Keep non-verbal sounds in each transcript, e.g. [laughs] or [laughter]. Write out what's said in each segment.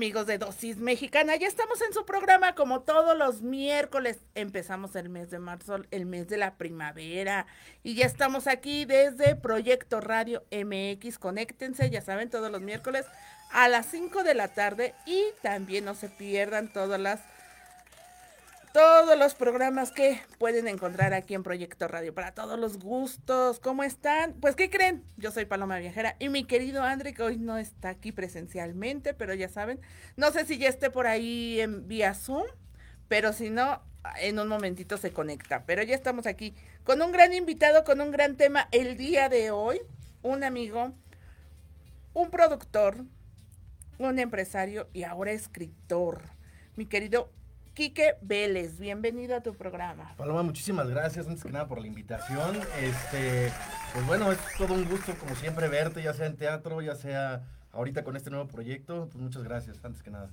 Amigos de Dosis Mexicana, ya estamos en su programa como todos los miércoles. Empezamos el mes de marzo, el mes de la primavera y ya estamos aquí desde Proyecto Radio MX. Conéctense, ya saben, todos los miércoles a las 5 de la tarde y también no se pierdan todas las todos los programas que pueden encontrar aquí en Proyecto Radio para todos los gustos. ¿Cómo están? Pues, ¿qué creen? Yo soy Paloma Viajera y mi querido André, que hoy no está aquí presencialmente, pero ya saben, no sé si ya esté por ahí en vía Zoom, pero si no, en un momentito se conecta. Pero ya estamos aquí con un gran invitado, con un gran tema el día de hoy. Un amigo, un productor, un empresario y ahora escritor. Mi querido Quique Vélez, bienvenido a tu programa. Paloma, muchísimas gracias antes que nada por la invitación. Este, pues bueno, es todo un gusto como siempre verte, ya sea en teatro, ya sea ahorita con este nuevo proyecto. Pues muchas gracias, antes que nada.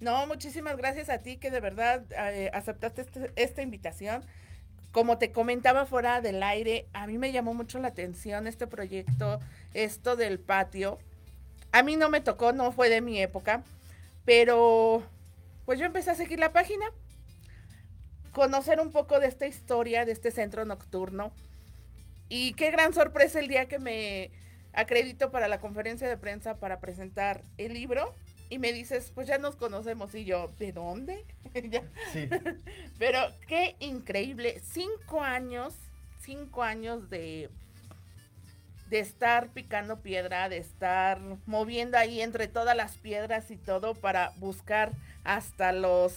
No, muchísimas gracias a ti que de verdad eh, aceptaste este- esta invitación. Como te comentaba fuera del aire, a mí me llamó mucho la atención este proyecto, esto del patio. A mí no me tocó, no fue de mi época, pero pues yo empecé a seguir la página, conocer un poco de esta historia, de este centro nocturno. Y qué gran sorpresa el día que me acredito para la conferencia de prensa para presentar el libro. Y me dices, pues ya nos conocemos. Y yo, ¿de dónde? [laughs] Sí, [laughs] Pero qué increíble. Cinco años, cinco años de, de estar picando piedra, de estar moviendo ahí entre todas las piedras y todo para buscar hasta los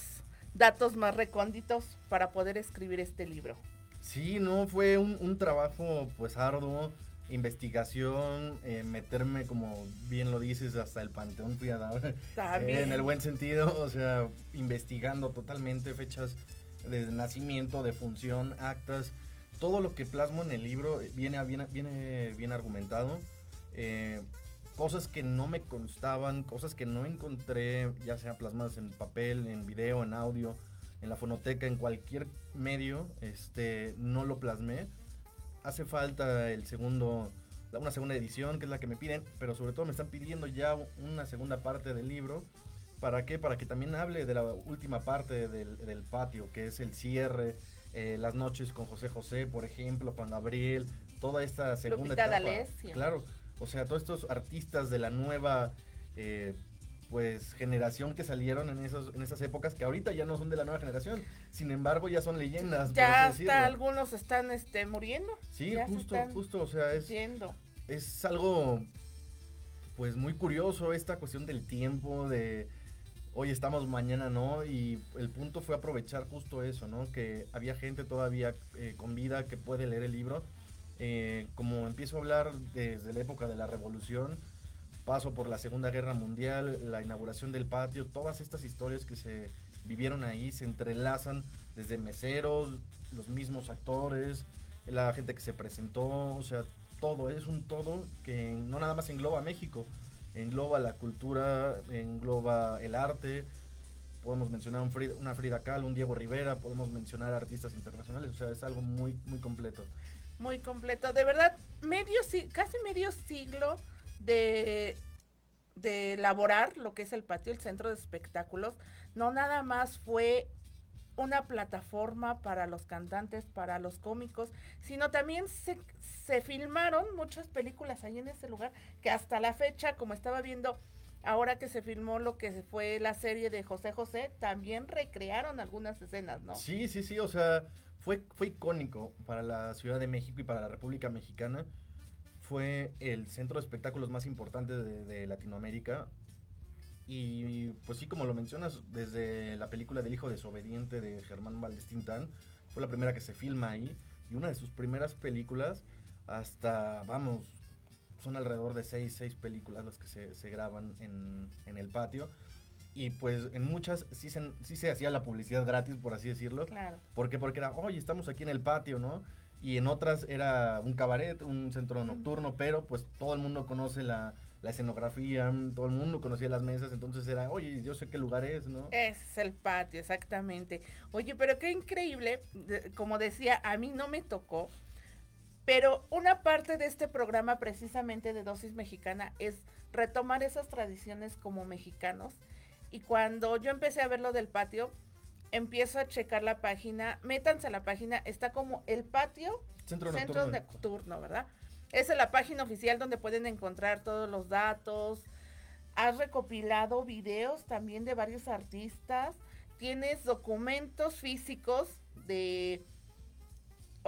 datos más recónditos para poder escribir este libro. sí, no, fue un, un trabajo pues arduo, investigación, eh, meterme como bien lo dices hasta el panteón fui a dar, eh, en el buen sentido, o sea, investigando totalmente fechas de nacimiento, de función, actas, todo lo que plasmo en el libro viene, viene, viene bien argumentado. eh, cosas que no me constaban, cosas que no encontré, ya sea plasmadas en papel, en video, en audio, en la fonoteca, en cualquier medio, este, no lo plasmé. Hace falta el segundo, una segunda edición, que es la que me piden, pero sobre todo me están pidiendo ya una segunda parte del libro. ¿Para qué? Para que también hable de la última parte del, del patio, que es el cierre, eh, las noches con José José, por ejemplo, Juan Gabriel, toda esta segunda Lupita etapa. D'Alessio. Claro, o sea, todos estos artistas de la nueva eh, pues generación que salieron en esos en esas épocas que ahorita ya no son de la nueva generación, sin embargo ya son leyendas. Ya decirlo. hasta algunos están este, muriendo. Sí, ya justo, justo, o sea, es algo pues muy curioso esta cuestión del tiempo, de hoy estamos, mañana no, y el punto fue aprovechar justo eso, ¿no? Que había gente todavía eh, con vida que puede leer el libro. Eh, como empiezo a hablar desde la época de la revolución, paso por la Segunda Guerra Mundial, la inauguración del patio, todas estas historias que se vivieron ahí se entrelazan desde meseros, los mismos actores, la gente que se presentó, o sea, todo, es un todo que no nada más engloba México, engloba la cultura, engloba el arte, podemos mencionar un Frida- una Frida Kahlo, un Diego Rivera, podemos mencionar artistas internacionales, o sea, es algo muy, muy completo. Muy completo. De verdad, medio si- casi medio siglo de, de elaborar lo que es el patio, el centro de espectáculos. No nada más fue una plataforma para los cantantes, para los cómicos, sino también se, se filmaron muchas películas ahí en ese lugar que hasta la fecha, como estaba viendo ahora que se filmó lo que fue la serie de José José, también recrearon algunas escenas, ¿no? Sí, sí, sí, o sea, fue, icónico para la Ciudad de México y para la República Mexicana. Fue el centro de espectáculos más importante de, Latinoamérica. Y pues sí, como lo mencionas, desde la película del hijo desobediente de Germán Valdés Tintán, fue la primera que se filma ahí. Y una de sus primeras películas, hasta, vamos, son alrededor de seis, seis películas las que se, graban en el patio. Y pues en muchas sí se, sí se hacía la publicidad gratis, por así decirlo. Claro. ¿Por qué? Porque era, oye, estamos aquí en el patio, ¿no? Y en otras era un cabaret, un centro nocturno, pero pues todo el mundo conoce la, la escenografía, todo el mundo conocía las mesas, entonces era, oye, yo sé qué lugar es, ¿no? Ese es el patio, exactamente. Oye, pero qué increíble, como decía, a mí no me tocó, pero una parte de este programa precisamente de Dosis Mexicana es retomar esas tradiciones como mexicanos. Y cuando yo empecé a ver lo del patio, empiezo a checar la página, métanse a la página, está como el patio Centro Centro nocturno. Nocturno, ¿verdad? Esa es la página oficial donde pueden encontrar todos los datos. Has recopilado videos también de varios artistas. Tienes documentos físicos de.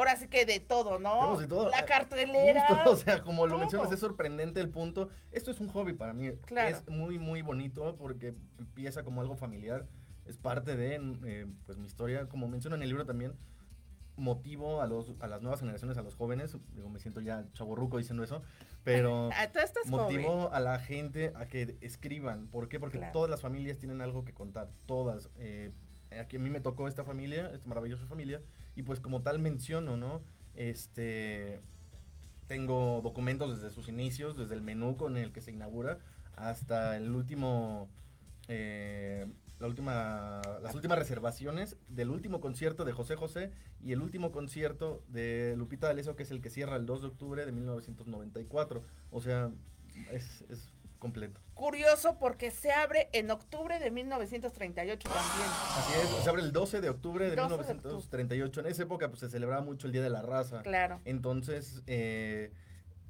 Ahora sí que de todo, ¿no? De todo. La Eh, cartelera. Justo, [laughs] o sea, como lo todo. mencionas, es sorprendente el punto. Esto es un hobby para mí. Claro. Es muy, muy bonito porque empieza como algo familiar. Es parte de eh, pues, mi historia. Como menciona en el libro también, motivo a, los, a las nuevas generaciones, a los jóvenes. Digo, me siento ya chaborruco diciendo eso. Pero [laughs] Ah, estás joven. motivo a la gente a que escriban. ¿Por qué? Porque Claro. todas las familias tienen algo que contar. Todas. Eh, aquí a mí me tocó esta familia, esta maravillosa familia. Y pues como tal menciono, ¿no? Este... Tengo documentos desde sus inicios, desde el menú con el que se inaugura, hasta el último... eh, la última, las últimas reservaciones del último concierto de José José y el último concierto de Lupita D'Alessio, que es el que cierra el 2 de octubre de 1994. O sea, es, es completo. Curioso porque se abre en octubre de 1938 también. Así es, se abre el 12 de octubre de 12 de octubre. 1938. En esa época pues, se celebraba mucho el Día de la Raza. Claro. Entonces, eh,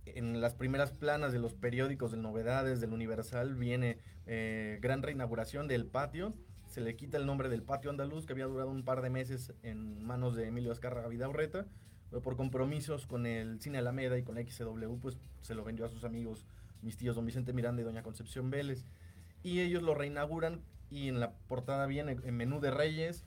en las primeras planas de los periódicos, de novedades, del Universal, viene eh, gran reinauguración del patio. Se le quita el nombre del patio andaluz, que había durado un par de meses en manos de Emilio Azcárraga Vidaurreta. Pero por compromisos con el Cine Alameda y con XCW, pues se lo vendió a sus amigos, mis tíos Don Vicente Miranda y Doña Concepción Vélez. Y ellos lo reinauguran y en la portada viene en menú de Reyes,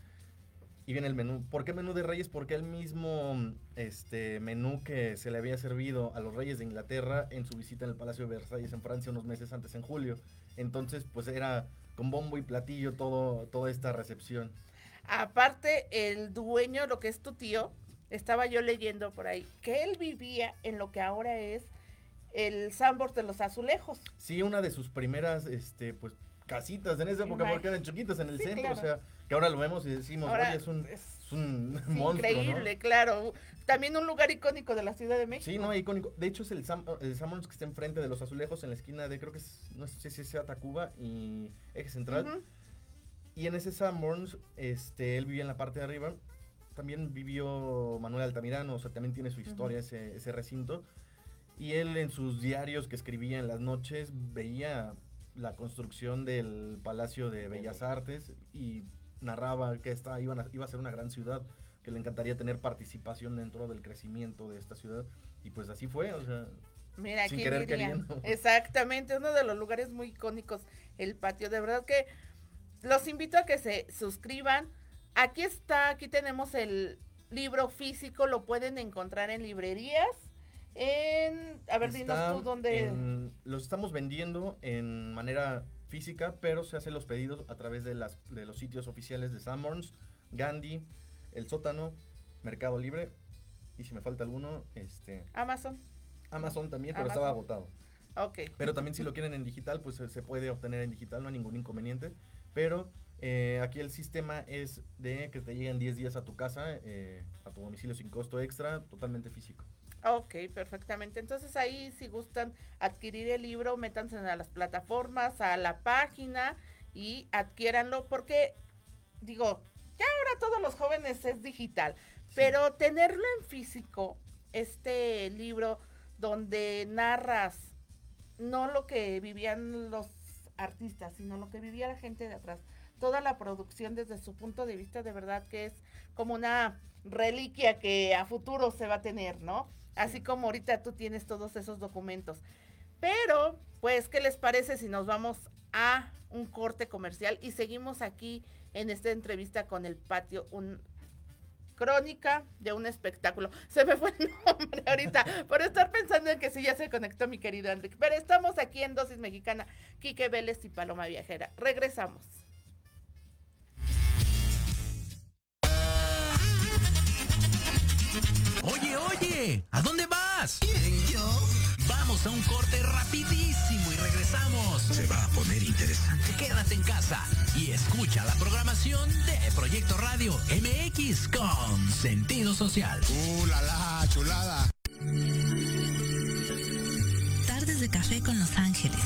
y viene el menú. ¿Por qué menú de reyes? Porque el mismo este, menú que se le había servido a los reyes de Inglaterra en su visita en el Palacio de Versalles en Francia unos meses antes en julio. Entonces, pues era con bombo y platillo todo, toda esta recepción. Aparte, el dueño, lo que es tu tío, estaba yo leyendo por ahí, que él vivía en lo que ahora es el Sambor de los Azulejos. Sí, una de sus primeras, este, pues, casitas en esa época, porque eran chiquitas en el Sí, centro, claro. o sea, que ahora lo vemos y decimos, Ahora oye, es un, es es un Es [laughs] monstruo, ¿no? increíble, claro. También un lugar icónico de la Ciudad de México. Sí, no, icónico. De hecho, es el, Sam, el Summers que está enfrente de los azulejos en la esquina de, creo que es, no sé si sea Tacuba y Eje Central. Y en ese Sanborns, este, él vivía en la parte de arriba. También vivió Manuel Altamirano, o sea, también tiene su historia ese, ese recinto. Y él en sus diarios que escribía en las noches veía la construcción del Palacio de Bellas Artes y narraba que esta iban a- iba a ser una gran ciudad, que le encantaría tener participación dentro del crecimiento de esta ciudad. Y pues así fue, o sea, Mira, Sin ¿quién querer diría? queriendo. [laughs] Exactamente, uno de los lugares muy icónicos, el patio. De verdad que los invito a que se suscriban. Aquí está, aquí tenemos el libro físico, lo pueden encontrar en librerías. En, a ver, Está dinos tú dónde. en- los estamos vendiendo en manera física, pero se hacen los pedidos a través de, las, de los sitios oficiales de Sanborns, Gandhi, El Sótano, Mercado Libre, y si me falta alguno, este, Amazon. Amazon también, pero estaba agotado. Ok. Pero también si lo quieren en digital, pues se- se puede obtener en digital, no hay ningún inconveniente. Pero eh, aquí el sistema es de que te lleguen 10 días a tu casa, eh, a tu domicilio sin costo extra, totalmente físico. Ok, perfectamente. Entonces ahí si gustan adquirir el libro, métanse a las plataformas, a la página y adquiéranlo porque, digo, ya ahora todos los jóvenes es digital, pero tenerlo en físico, este libro donde narras no lo que vivían los artistas, sino lo que vivía la gente de atrás. Toda la producción desde su punto de vista de verdad que es como una reliquia que a futuro se va a tener, ¿no? Así como ahorita tú tienes todos esos documentos. Pero, pues, ¿qué les parece si nos vamos a un corte comercial y seguimos aquí en esta entrevista con el patio, un crónica de un espectáculo. Se me fue el [laughs] nombre ahorita por estar pensando en que sí ya se conectó mi querido Enrique. Pero estamos aquí en Dosis Mexicana, Quique Vélez y Paloma Viajera. Regresamos. Oye, oye, ¿a dónde vas? ¿Quién, yo? Vamos a un corte rapidísimo y regresamos. Se va a poner interesante. Quédate en casa y escucha la programación de Proyecto Radio MX con sentido social. ¡Uh, la, la chulada! Tardes de café con Los Ángeles.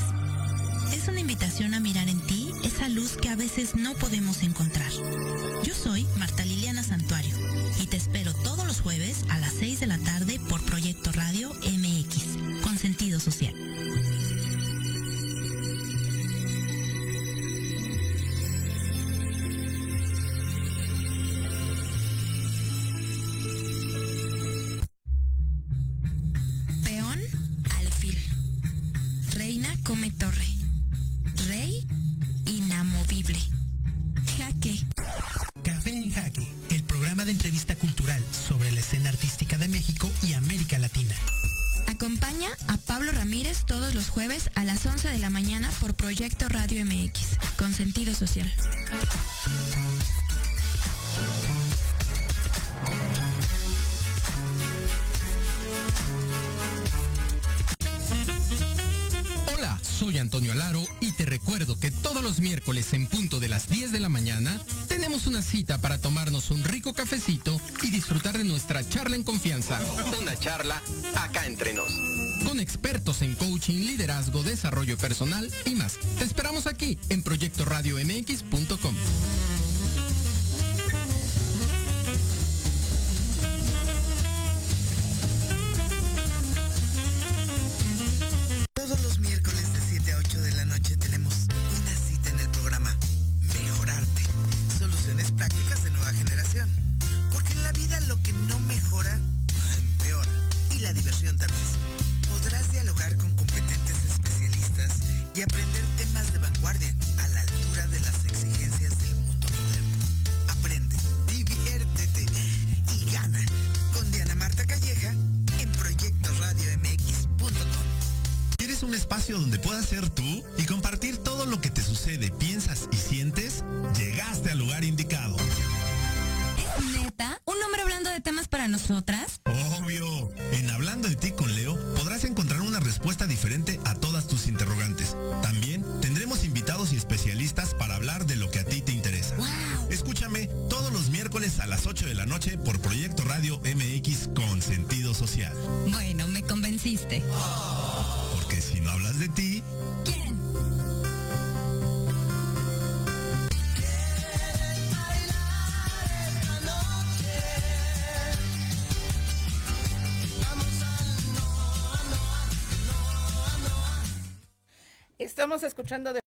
Es una invitación a mirar en ti esa luz que a veces no podemos encontrar. Yo soy Marta Liliana Santuario y te espero todos los jueves a 6 de la tarde por Proyecto Radio MX, con sentido social. Por Proyecto Radio MX, con sentido social. Hola, soy Antonio Alaro y te recuerdo que todos los miércoles en punto de las 10 de la mañana tenemos una cita para tomarnos un rico cafecito y disfrutar de nuestra charla en confianza. Una charla acá entre nos. Con expertos en coaching, liderazgo, desarrollo personal y más. Te esperamos aquí en proyectoradiomx.com. y aprender temas de vanguardia a la altura de las exigencias del mundo moderno. Aprende, diviértete y gana. Con Diana Marta Calleja en proyectoradiomx.com. ¿Quieres un espacio donde puedas ser tú escuchando de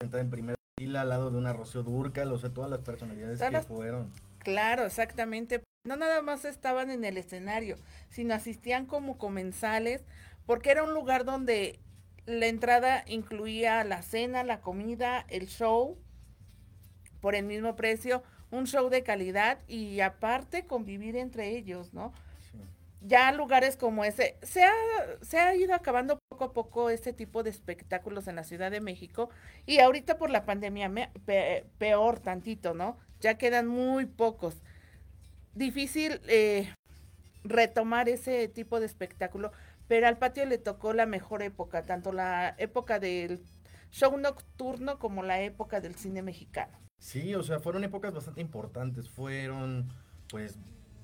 en primera fila al lado de una Rocío Durcal, o sea, todas las personalidades Todas que fueron. Claro, exactamente. No nada más estaban en el escenario, sino asistían como comensales, porque era un lugar donde la entrada incluía la cena, la comida, el show, por el mismo precio, un show de calidad y aparte convivir entre ellos, ¿no? Ya lugares como ese, se ha, se ha ido acabando poco a poco este tipo de espectáculos en la Ciudad de México y ahorita por la pandemia me- pe- peor tantito, ¿no? Ya quedan muy pocos. Difícil eh, retomar ese tipo de espectáculo, pero al patio le tocó la mejor época, tanto la época del show nocturno como la época del cine mexicano. Sí, o sea, fueron épocas bastante importantes. Fueron, pues,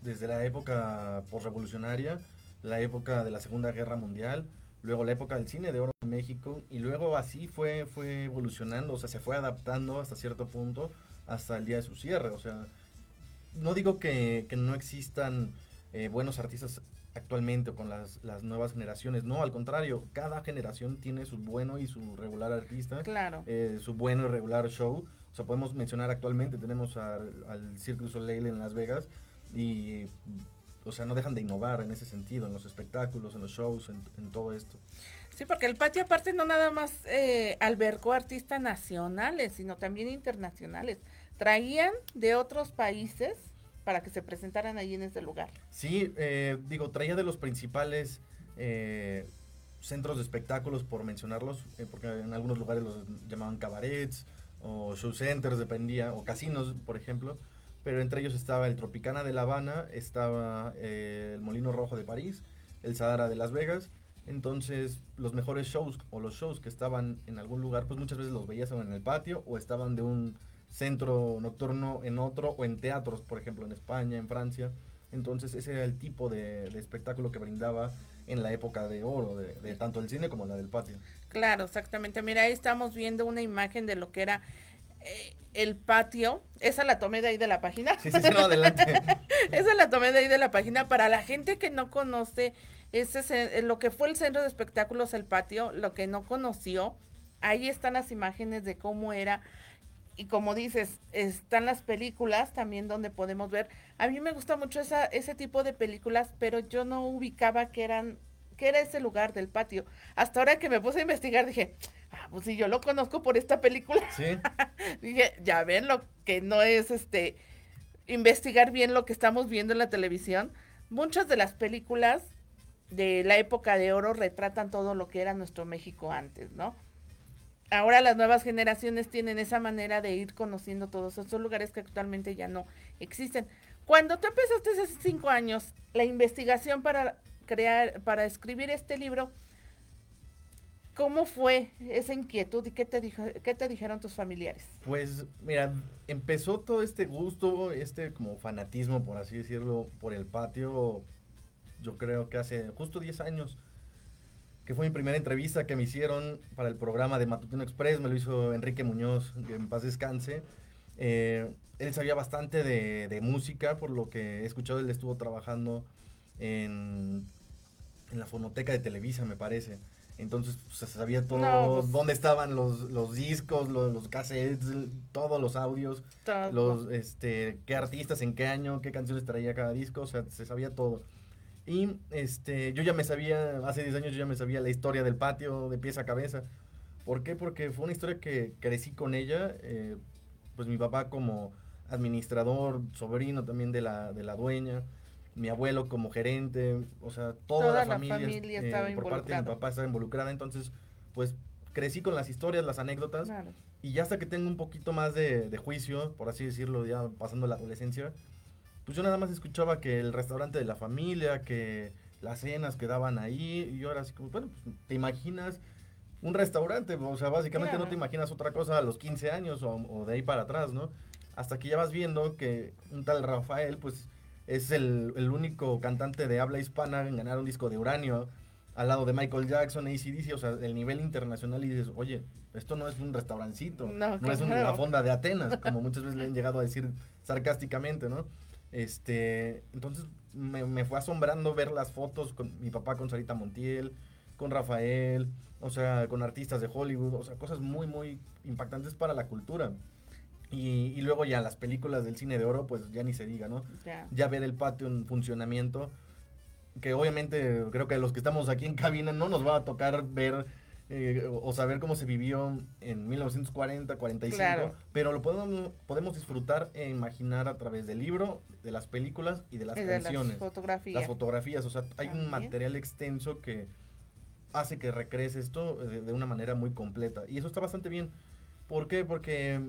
desde la época postrevolucionaria, la época de la Segunda Guerra Mundial, luego la época del cine de oro en México, y luego así fue, fue evolucionando, o sea, se fue adaptando hasta cierto punto hasta el día de su cierre. O sea, no digo que, que no existan eh, buenos artistas actualmente o con las, las, nuevas generaciones. No, al contrario, cada generación tiene su bueno y su regular artista. Claro. Eh, su bueno y regular show. O sea, podemos mencionar actualmente, tenemos al, al Cirque du Soleil en Las Vegas y, o sea, no dejan de innovar en ese sentido, en los espectáculos, en los shows, en, en todo esto. Sí, porque el patio aparte no nada más eh, albergó artistas nacionales, sino también internacionales. Traían de otros países para que se presentaran ahí en ese lugar. Sí, eh, digo, traía de los principales eh, centros de espectáculos, por mencionarlos, eh, porque en algunos lugares los llamaban cabarets o show centers, dependía, o casinos, por ejemplo. Pero entre ellos estaba el Tropicana de La Habana, estaba eh, el Molino Rojo de París, el Sadara de Las Vegas. Entonces, los mejores shows o los shows que estaban en algún lugar, pues muchas veces los veías en el patio o estaban de un centro nocturno en otro o en teatros, por ejemplo, en España, en Francia. Entonces ese era el tipo de, de espectáculo que brindaba en la época de oro, de, de, tanto el cine como la del patio. Claro, exactamente. Mira, ahí estamos viendo una imagen de lo que era eh, el patio. Esa la tomé de ahí de la página. Sí, sí, sí, no, adelante. [laughs] Esa la tomé de ahí de la página. Para la gente que no conoce ese, eh, lo que fue el centro de espectáculos, el patio, lo que no conoció, ahí están las imágenes de cómo era y como dices, están las películas también donde podemos ver. A mí me gusta mucho esa, ese tipo de películas, pero yo no ubicaba que eran que era ese lugar del patio. Hasta ahora que me puse a investigar dije, ah, pues si yo lo conozco por esta película. Sí. [laughs] dije, ya ven lo que no es este investigar bien lo que estamos viendo en la televisión. Muchas de las películas de la época de oro retratan todo lo que era nuestro México antes, ¿no? Ahora las nuevas generaciones tienen esa manera de ir conociendo todos esos lugares que actualmente ya no existen. Cuando tú empezaste hace cinco años la investigación para crear, para escribir este libro, ¿cómo fue esa inquietud y qué te, dijo, qué te dijeron tus familiares? Pues mira, empezó todo este gusto, este como fanatismo, por así decirlo, por el patio, yo creo que hace justo 10 años que fue mi primera entrevista que me hicieron para el programa de Matutino Express, me lo hizo Enrique Muñoz, que en paz descanse. Eh, él sabía bastante de, de, música, por lo que he escuchado, él estuvo trabajando en, en la fonoteca de Televisa, me parece. Entonces pues, se sabía todo, no, pues, dónde estaban los, los discos, los, los, cassettes, todos los audios, todo. los, este, qué artistas, en qué año, qué canciones traía cada disco, o sea, se sabía todo. Y este, yo ya me sabía, hace 10 años yo ya me sabía la historia del patio de pies a cabeza. ¿Por qué? Porque fue una historia que crecí con ella. Eh, pues mi papá como administrador, sobrino también de la, de la dueña, mi abuelo como gerente, o sea, toda, toda la, la familia, familia eh, estaba por parte de mi papá estaba involucrada. Entonces, pues crecí con las historias, las anécdotas. Claro. Y ya hasta que tengo un poquito más de, de juicio, por así decirlo, ya pasando la adolescencia, pues yo nada más escuchaba que el restaurante de la familia, que las cenas quedaban ahí, y yo era así como, bueno, pues te imaginas un restaurante, o sea, básicamente no te imaginas otra cosa a los 15 años o, o de ahí para atrás, ¿no? Hasta que ya vas viendo que un tal Rafael, pues es el, el único cantante de habla hispana en ganar un disco de uranio al lado de Michael Jackson, ACDC, o sea, el nivel internacional y dices, oye, esto no es un restaurancito, No, no es una claro. fonda de Atenas, como muchas veces le han llegado a decir sarcásticamente, ¿no? Este, entonces me, me fue asombrando ver las fotos con mi papá con Sarita Montiel, con Rafael, o sea, con artistas de Hollywood, o sea, cosas muy, muy impactantes para la cultura. Y, y luego ya las películas del cine de oro, pues ya ni se diga, ¿no? Ya. Ya ver el patio en funcionamiento, que obviamente creo que los que estamos aquí en cabina no nos va a tocar ver eh, o saber cómo se vivió en 1940, 45, Claro. pero lo podemos, podemos disfrutar e imaginar a través del libro, de las películas y de las Y de las canciones. fotografías. Las fotografías, o sea, hay un material extenso que hace que recrees esto de, de una manera muy completa. Y eso está bastante bien. ¿Por qué? Porque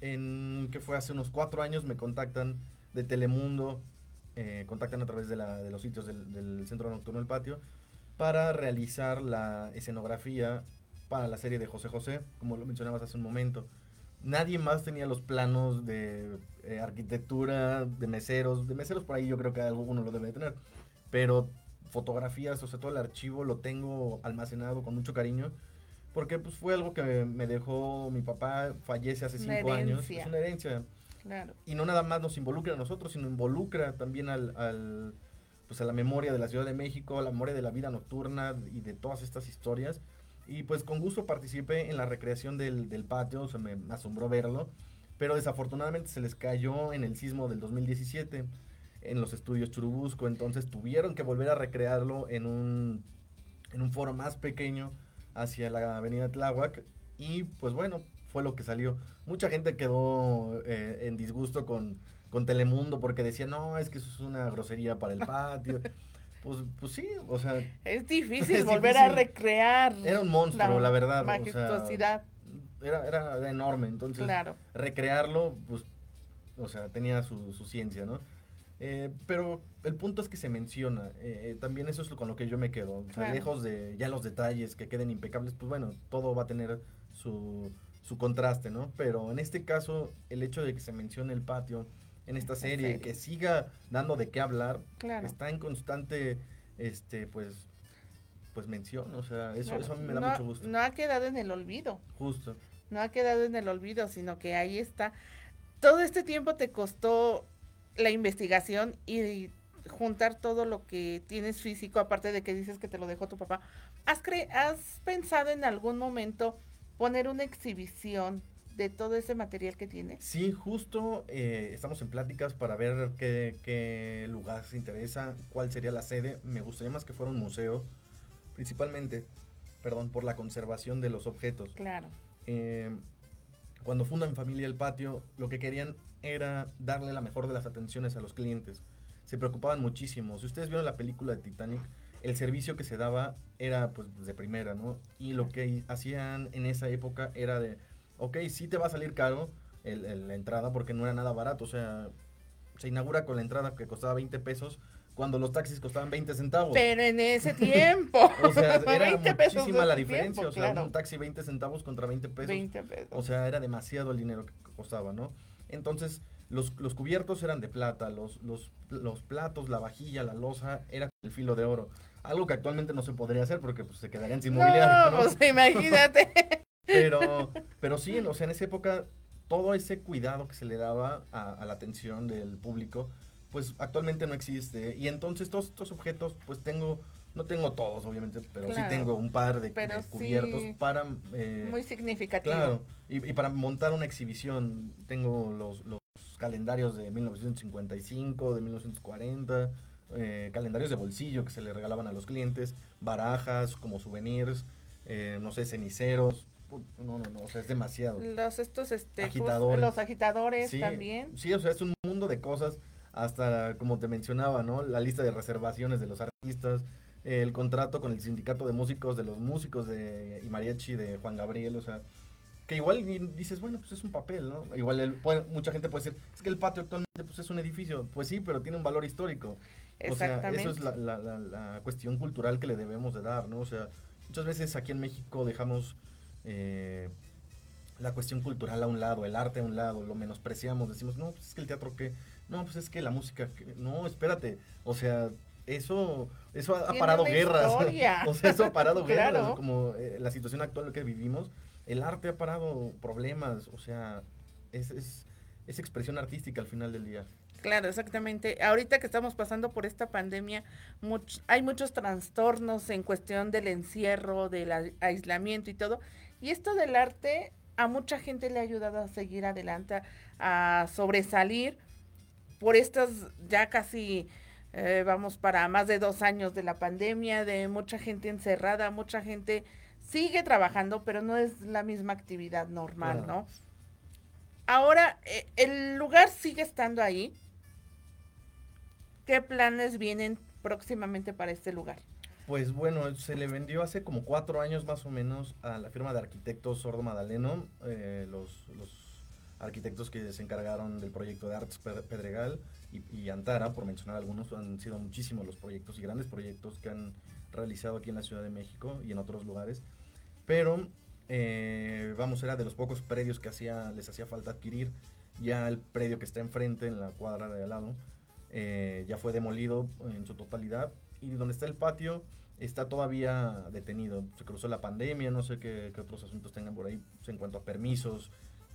en que fue hace unos cuatro años me contactan de Telemundo, eh, contactan a través de, la, de los sitios del, del Centro Nocturno del Patio, para realizar la escenografía para la serie de José José, como lo mencionabas hace un momento. Nadie más tenía los planos de eh, arquitectura, de meseros, de meseros por ahí yo creo que alguno lo debe de tener, pero fotografías, o sea, todo el archivo lo tengo almacenado con mucho cariño, Porque pues fue algo que me dejó mi papá, fallece hace cinco años. Es una herencia. Claro. Y no nada más nos involucra a nosotros, sino involucra también al, al, pues a la memoria de la Ciudad de México, a la memoria de la vida nocturna y de todas estas historias. Y pues con gusto participé en la recreación del, del patio, o me asombró verlo. Pero desafortunadamente se les cayó en el sismo del 2017 en los estudios Churubusco, entonces tuvieron que volver a recrearlo en un, en un foro más pequeño hacia la avenida Tláhuac y pues bueno, fue lo que salió. Mucha gente quedó eh, en disgusto con, con Telemundo porque decía, no, es que eso es una grosería para el patio. [laughs] Pues, pues sí, o sea... Es [laughs] difícil es volver a recrear. Era un monstruo, la verdad, o sea, Majestuosidad. Era, era, enorme, entonces Claro. recrearlo, pues, o sea, tenía su, su ciencia, ¿no? Eh, pero el punto es que se menciona, eh, eh, también eso es lo- con lo que yo me quedo, o sea, Claro. lejos de ya los detalles que queden impecables, pues bueno, todo va a tener su, su contraste, ¿no? Pero en este caso, el hecho de que se mencione el patio en esta serie, serie. que siga dando de qué hablar, Claro. está en constante, este, pues, pues mención, o sea, eso, Claro. eso a mí me da no, mucho gusto, No ha quedado en el olvido. justo. No ha quedado en el olvido, sino que ahí está. Todo este tiempo te costó la investigación y juntar todo lo que tienes físico, aparte de que dices que te lo dejó tu papá. ¿Has, cre- has pensado en algún momento poner una exhibición de todo ese material que tienes? Sí, justo eh, estamos en pláticas para ver qué, qué lugar se interesa, cuál sería la sede. Me gustaría más que fuera un museo, principalmente, perdón, por la conservación de los objetos. Claro. Eh, cuando fundan Familia El Patio, lo que querían era darle la mejor de las atenciones a los clientes. Se preocupaban muchísimo. Si ustedes vieron la película de Titanic, el servicio que se daba era pues de primera, ¿no? Y lo que hacían en esa época era de, ok, sí te va a salir caro el- el- la entrada porque no era nada barato. O sea, se inaugura con la entrada que costaba 20 pesos cuando los taxis costaban 20 centavos. Pero en ese [laughs] tiempo. O sea, era [laughs] 20 pesos muchísima la diferencia. tiempo, o sea, claro. un taxi 20 centavos contra 20 pesos. 20 pesos. O sea, era demasiado el dinero que costaba, ¿no? Entonces, los, los cubiertos eran de plata, los, los, los platos, la vajilla, la losa, era el filo de oro. Algo que actualmente no se podría hacer porque pues, se quedarían sin mobiliario. No, pues imagínate. [laughs] Pero, [laughs] pero sí, o sea, en esa época, todo ese cuidado que se le daba a, a la atención del público, pues actualmente no existe. Y entonces todos estos objetos, pues tengo, no tengo todos, obviamente, pero Claro. sí tengo un par de, cubiertos sí, para... eh, Muy significativo. Claro, y, y para montar una exhibición tengo los, los calendarios de 1955, de 1940, eh, calendarios de bolsillo que se le regalaban a los clientes, barajas como souvenirs, eh, no sé, ceniceros. No, no, no, o sea, es demasiado. Los estos este Agitadores. los agitadores Sí, también. Sí, o sea, es un mundo de cosas, hasta como te mencionaba, ¿no? La lista de reservaciones de los artistas, el contrato con el sindicato de músicos, de los músicos de y mariachi de Juan Gabriel, o sea, que igual dices, bueno, pues es un papel, ¿no? Igual el- puede- mucha gente puede decir, es que el patio actualmente pues es un edificio, pues sí, pero tiene un valor histórico. O sea, eso es Exactamente. la, la- la- la cuestión cultural que le debemos de dar, ¿no? O sea, muchas veces aquí en México dejamos eh, la cuestión cultural a un lado, el arte a un lado, lo menospreciamos, decimos, no, pues es que el teatro que, no, pues es que la música, ¿qué?". no, espérate, o sea, eso, eso ha, parado guerras, [laughs] o sea, eso ha parado [laughs] guerras, como eh, la situación actual que vivimos, el arte ha parado problemas, o sea, es, es, es expresión artística al final del día. Claro, exactamente. Ahorita que estamos pasando por esta pandemia, much- hay muchos trastornos en cuestión del encierro, del aislamiento y todo. Y esto del arte a mucha gente le ha ayudado a seguir adelante, a sobresalir por estas ya casi, eh, vamos para más de dos años de la pandemia, de mucha gente encerrada, mucha gente sigue trabajando, pero no es la misma actividad normal, Claro. ¿no? Ahora, eh, el lugar sigue estando ahí. ¿Qué planes vienen próximamente para este lugar? Pues bueno, se le vendió hace como cuatro años más o menos a la firma de arquitectos Sordo Madaleno, eh, los, arquitectos que se encargaron del proyecto de Arts Pe- Pedregal y, y Antara, por mencionar algunos, han sido muchísimos los proyectos y grandes proyectos que han realizado aquí en la Ciudad de México y en otros lugares. Pero, eh, vamos, era de los pocos predios que hacía, les hacía falta adquirir. Ya el predio que está enfrente, en la cuadra de al lado, eh, ya fue demolido en su totalidad. Y donde está el patio, está todavía detenido. Se cruzó la pandemia, no sé qué, qué otros asuntos tengan por ahí en cuanto a permisos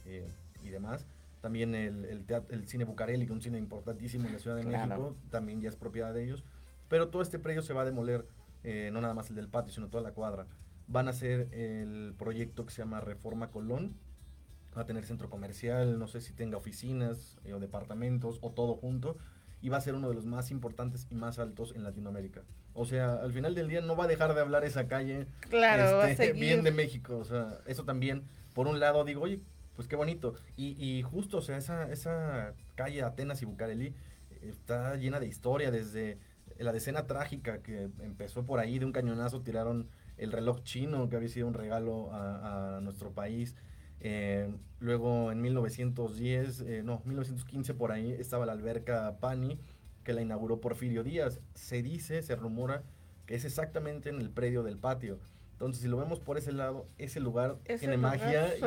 eh, y demás. También el, el, teat- el cine Bucareli, que es un cine importantísimo en la Ciudad de Claro. México, también ya es propiedad de ellos. Pero todo este predio se va a demoler, eh, no nada más el del patio, sino toda la cuadra. Van a hacer el proyecto que se llama Reforma Colón. Va a tener centro comercial, no sé si tenga oficinas eh, o departamentos o todo junto. Y va a ser uno de los más importantes y más altos en Latinoamérica. O sea, al final del día no va a dejar de hablar esa calle Claro, este, bien de México. O sea, eso también, por un lado, digo, oye, pues qué bonito. Y, y justo, o sea, esa, esa calle Atenas y Bucareli está llena de historia, desde la decena trágica que empezó por ahí, de un cañonazo tiraron el reloj chino, que había sido un regalo a, a nuestro país. Eh, luego en 1910, eh, no, 1915 por ahí estaba la alberca Pani, que la inauguró Porfirio Díaz. Se dice, se rumora que es exactamente en el predio del patio. Entonces, si lo vemos por ese lado, ese lugar Ese tiene lugar. magia y,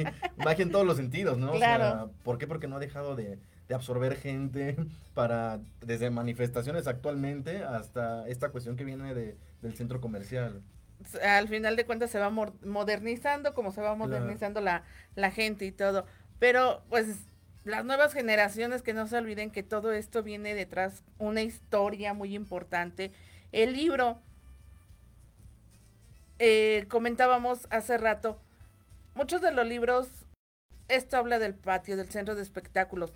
y magia en todos los sentidos, ¿no? O sea, Claro. ¿Por qué? Porque no ha dejado de, de absorber gente para, desde manifestaciones actualmente hasta esta cuestión que viene de, del centro comercial. Al final de cuentas se va modernizando como se va modernizando la, la gente y todo. Pero pues las nuevas generaciones que no se olviden que todo esto viene detrás una historia muy importante. El libro, eh, comentábamos hace rato, muchos de los libros, esto habla del patio, del centro de espectáculos,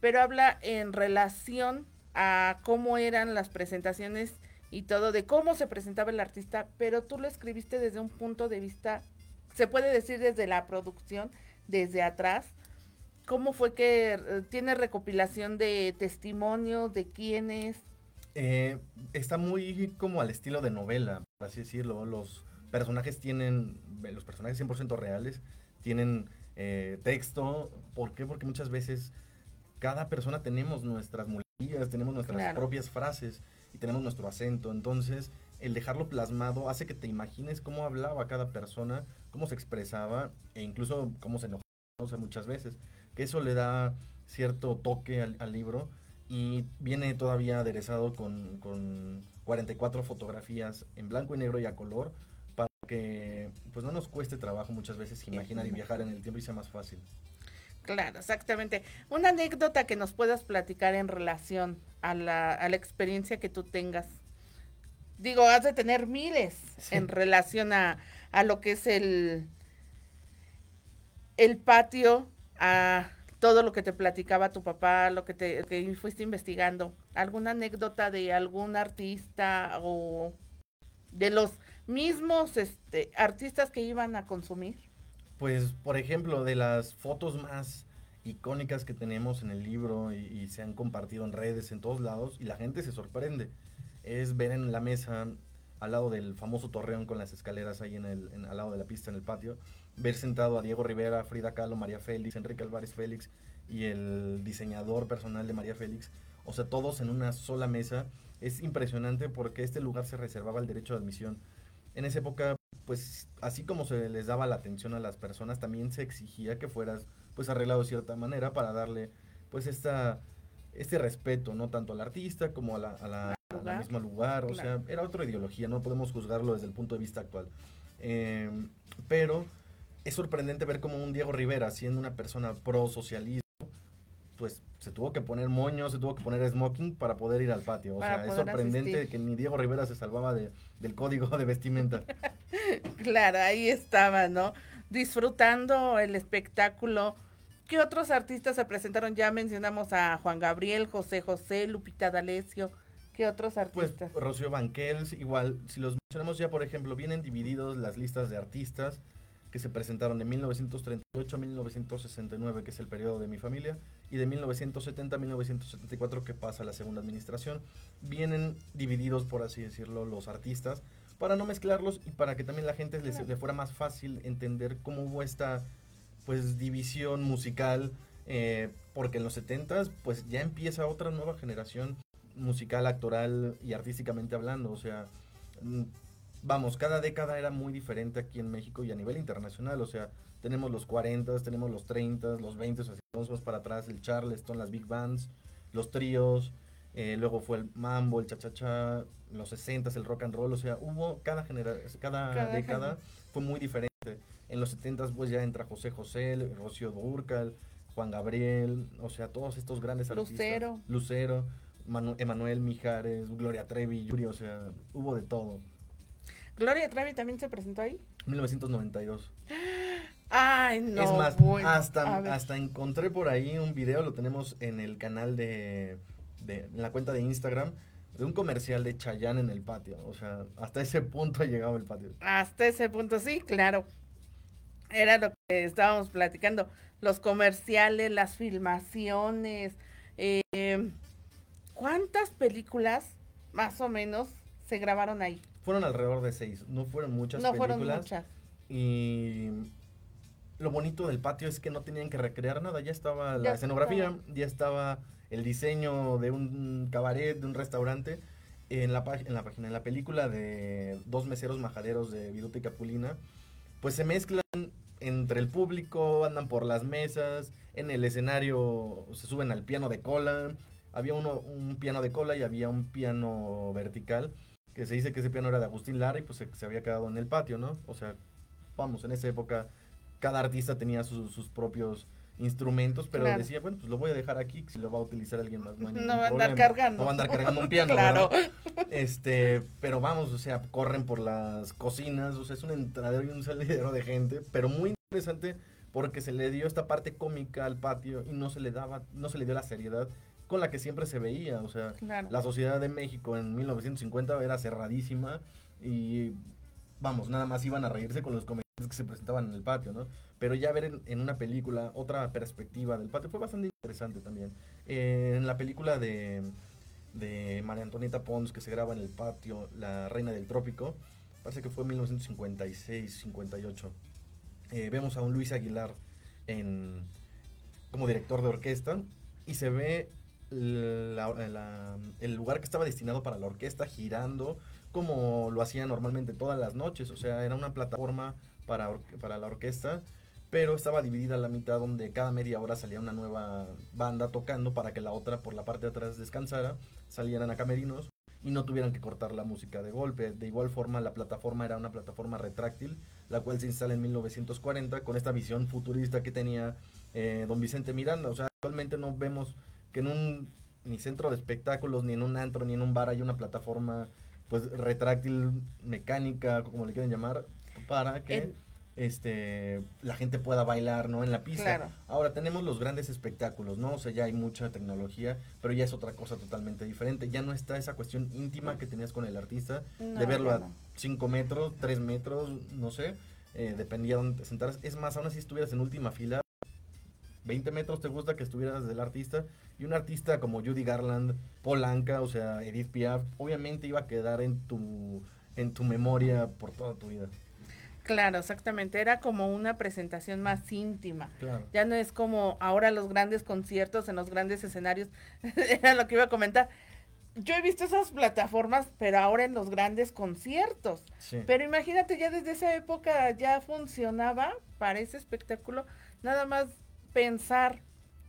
pero habla en relación a cómo eran las presentaciones y todo, de cómo se presentaba el artista, pero tú lo escribiste desde un punto de vista, se puede decir desde la producción, desde atrás. ¿Cómo fue que eh, tiene recopilación de testimonios, de quiénes? Eh, está muy como al estilo de novela, por así decirlo. Los personajes tienen, los personajes 100% reales, tienen eh, texto. ¿Por qué? Porque muchas veces cada persona tenemos nuestras muletillas, tenemos nuestras Claro. propias frases y tenemos nuestro acento. Entonces, el dejarlo plasmado hace que te imagines cómo hablaba cada persona, cómo se expresaba e incluso cómo se enojaba muchas veces. Que eso le da cierto toque al, al libro y viene todavía aderezado con, con 44 fotografías en blanco y negro y a color para que pues no nos cueste trabajo muchas veces imaginar y viajar en el tiempo y sea más fácil. Claro, exactamente. Una anécdota que nos puedas platicar en relación a la, a la experiencia que tú tengas. Digo, has de tener miles en relación a, a lo que es el, el patio, a todo lo que te platicaba tu papá, lo que te que fuiste investigando. ¿Alguna anécdota de algún artista o de los mismos este, artistas que iban a consumir? Pues, por ejemplo, de las fotos más icónicas que tenemos en el libro y, se han compartido en redes, en todos lados, y la gente se sorprende, es ver en la mesa, al lado del famoso torreón con las escaleras ahí en el, al lado de la pista en el patio, ver sentado a Diego Rivera, Frida Kahlo, María Félix, Enrique Álvarez Félix y el diseñador personal de María Félix, o sea, todos en una sola mesa. Es impresionante porque este lugar se reservaba el derecho de admisión. En esa época, pues así como se les daba la atención a las personas, también se exigía que fueras pues arreglado de cierta manera para darle pues esta este respeto, no tanto al artista como a la, a la, a la Lugar. misma lugar, o Claro. sea, era otra ideología, no podemos juzgarlo desde el punto de vista actual. Eh, pero es sorprendente ver como un Diego Rivera, siendo una persona pro socialismo, pues se tuvo que poner moño, se tuvo que poner smoking para poder ir al patio. O Para sea, es sorprendente asistir. que ni Diego Rivera se salvaba de, del código de vestimenta. [laughs] Claro, ahí estaba, ¿no? Disfrutando el espectáculo. ¿Qué otros artistas se presentaron? Ya mencionamos a Juan Gabriel, José José, Lupita D'Alessio. ¿Qué otros Pues artistas? Rocío Banquels, igual, si los mencionamos ya, por ejemplo, vienen divididos las listas de artistas que se presentaron de 1938 a 1969, que es el periodo de mi familia, y de 1970 a 1974, que pasa la segunda administración. Vienen divididos, por así decirlo, los artistas, para no mezclarlos y para que también la gente les- le fuera más fácil entender cómo hubo esta pues división musical, eh, porque en los 70s pues ya empieza otra nueva generación musical, actoral y artísticamente hablando, o sea, mm, vamos, cada década era muy diferente aquí en México y a nivel internacional, o sea, tenemos los 40, tenemos los 30, los 20, o sea, si vamos más para atrás, el Charleston, las big bands, los tríos, eh, luego fue el mambo, el cha-cha-cha, los 60 el rock and roll, o sea, hubo cada, genera cada, Cada década fue muy diferente. En los 70 pues ya entra José José, Rocío Durcal, Juan Gabriel, o sea, todos estos grandes artistas. Lucero. Lucero, Manu- Emanuel Mijares, Gloria Trevi, Yuri, o sea, hubo de todo. Gloria Trevi también se presentó ahí. 1992. Ay, no. es más, bueno, hasta, hasta encontré por ahí un video, lo tenemos en el canal de, de- en la cuenta de Instagram, de un comercial de Chayanne en el patio. O sea, hasta ese punto [laughs] ha llegado el patio. Hasta ese punto, sí, claro. Era lo que estábamos platicando. Los comerciales, las filmaciones. eh, ¿Cuántas películas, más o menos, se grabaron ahí? Fueron alrededor de seis, no fueron muchas no películas. fueron muchas. Y lo bonito del patio es que no tenían que recrear nada, ya estaba la Ya escenografía, ya estaba el diseño de un cabaret, de un restaurante. En la, en la página, en la película de Dos meseros majaderos de Viruta y Capulina, pues se mezclan entre el público, andan por las mesas, en el escenario se suben al piano de cola. Había uno, un piano de cola y había un piano vertical, que se dice que ese piano era de Agustín Lara y pues se, había quedado en el patio, ¿no? O sea, vamos, en esa época cada artista tenía sus propios instrumentos, pero Claro. decía, bueno, pues lo voy a dejar aquí, si lo va a utilizar alguien más. No, No va a andar cargando. No va a andar cargando un piano, [laughs] Claro. ¿verdad? Este, pero vamos, o sea, corren por las cocinas, o sea, es un entradero y un salidero de gente, pero muy interesante porque se le dio esta parte cómica al patio y no se le daba, no se le dio la seriedad con la que siempre se veía, o sea, Claro. la sociedad de México en 1950 era cerradísima y vamos, nada más iban a reírse con los comediantes que se presentaban en el patio, ¿no? Pero ya ver en, en una película otra perspectiva del patio fue bastante interesante también. Eh, en la película de, de María Antonieta Pons que se graba en el patio, La Reina del Trópico, parece que fue 1956-58. Eh, vemos a un Luis Aguilar en, como director de orquesta y se ve la- la- el lugar que estaba destinado para la orquesta girando como lo hacía normalmente todas las noches, o sea, era una plataforma para, para la orquesta, pero estaba dividida a la mitad donde cada media hora salía una nueva banda tocando para que la otra por la parte de atrás descansara, salieran a camerinos y no tuvieran que cortar la música de golpe. De igual forma, la plataforma era una plataforma retráctil, la cual se instala en 1940 con esta visión futurista que tenía eh, don Vicente Miranda. O sea, actualmente no vemos que en un ni centro de espectáculos, ni en un antro, ni en un bar hay una plataforma pues retráctil, mecánica, como le quieren llamar, para que este la gente pueda bailar, ¿no? En la pista. Claro. Ahora tenemos los grandes espectáculos, ¿no? O sea, ya hay mucha tecnología, pero ya es otra cosa totalmente diferente. Ya no está esa cuestión íntima que tenías con el artista, No, de verlo a no. 5 metros, 3 metros, no sé, eh, dependía de dónde te sentaras. Es más, aún así estuvieras en última fila, 20 metros te gusta que estuvieras del artista, y un artista como Judy Garland, Polanca, o sea, Edith Piaf, obviamente iba a quedar en tu, en tu memoria por toda tu vida. Claro, exactamente. Era como una presentación más íntima. Claro. Ya no es como ahora los grandes conciertos en los grandes escenarios. [laughs] Era lo que iba a comentar. Yo he visto esas plataformas, pero ahora en los grandes conciertos. Sí. Pero imagínate, ya desde esa época ya funcionaba para ese espectáculo. Nada más pensar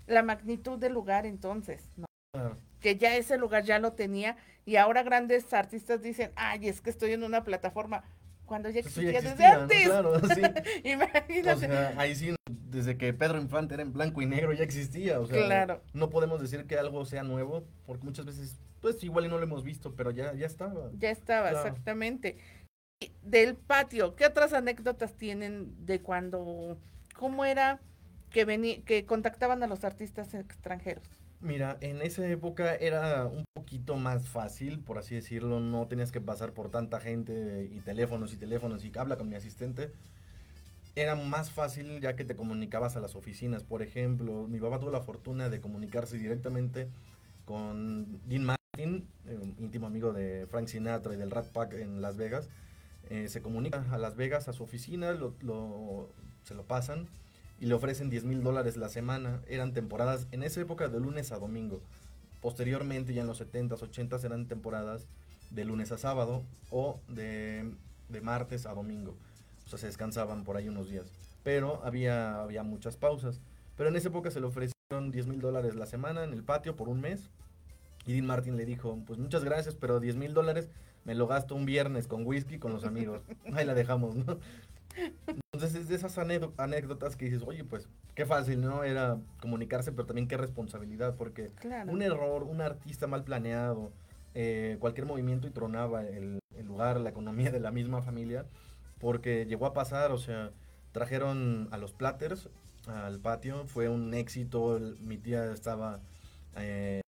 la magnitud del lugar entonces, ¿no? Claro. que ya ese lugar ya lo tenía y ahora grandes artistas dicen, ay, es que estoy en una plataforma cuando ya existía desde antes. Claro, [laughs] sí. Imagínate. O sea, ahí sí, desde que Pedro Infante era en blanco y negro ya existía. O sea, Claro. no podemos decir que algo sea nuevo, porque muchas veces, pues igual y no lo hemos visto, pero ya, ya estaba. Ya estaba, Claro. exactamente. Y Del patio, ¿qué otras anécdotas tienen de cuando, cómo era que vení, que contactaban a los artistas extranjeros? Mira, en esa época era un poquito más fácil, por así decirlo, no tenías que pasar por tanta gente y teléfonos y teléfonos y habla con mi asistente. Era más fácil ya que te comunicabas a las oficinas, por ejemplo, mi papá tuvo la fortuna de comunicarse directamente con Dean Martin, eh, un íntimo amigo de Frank Sinatra y del Rat Pack en Las Vegas. Eh, se comunica a Las Vegas, a su oficina, se lo pasan y le ofrecen 10 mil dólares la semana. Eran temporadas en esa época de lunes a domingo. Posteriormente, ya en los 70s, 80s, eran temporadas de lunes a sábado o de, de martes a domingo. O sea, se descansaban por ahí unos días. Pero había, había muchas pausas. Pero en esa época se le ofrecieron 10 mil dólares la semana en el patio por un mes. Y Dean Martin le dijo, pues muchas gracias, pero 10 mil dólares me lo gasto un viernes con whisky con los amigos. [laughs] Ahí la dejamos, ¿no? Entonces es de esas anécdo- anécdotas que dices, oye, pues qué fácil, ¿no? Era comunicarse, pero también qué responsabilidad, porque Claro. un error, un artista mal planeado, eh, cualquier movimiento y tronaba el, el lugar, la economía de la misma familia, porque llegó a pasar, o sea, trajeron a los Platters al patio, fue un éxito, el- mi tía estaba, eh,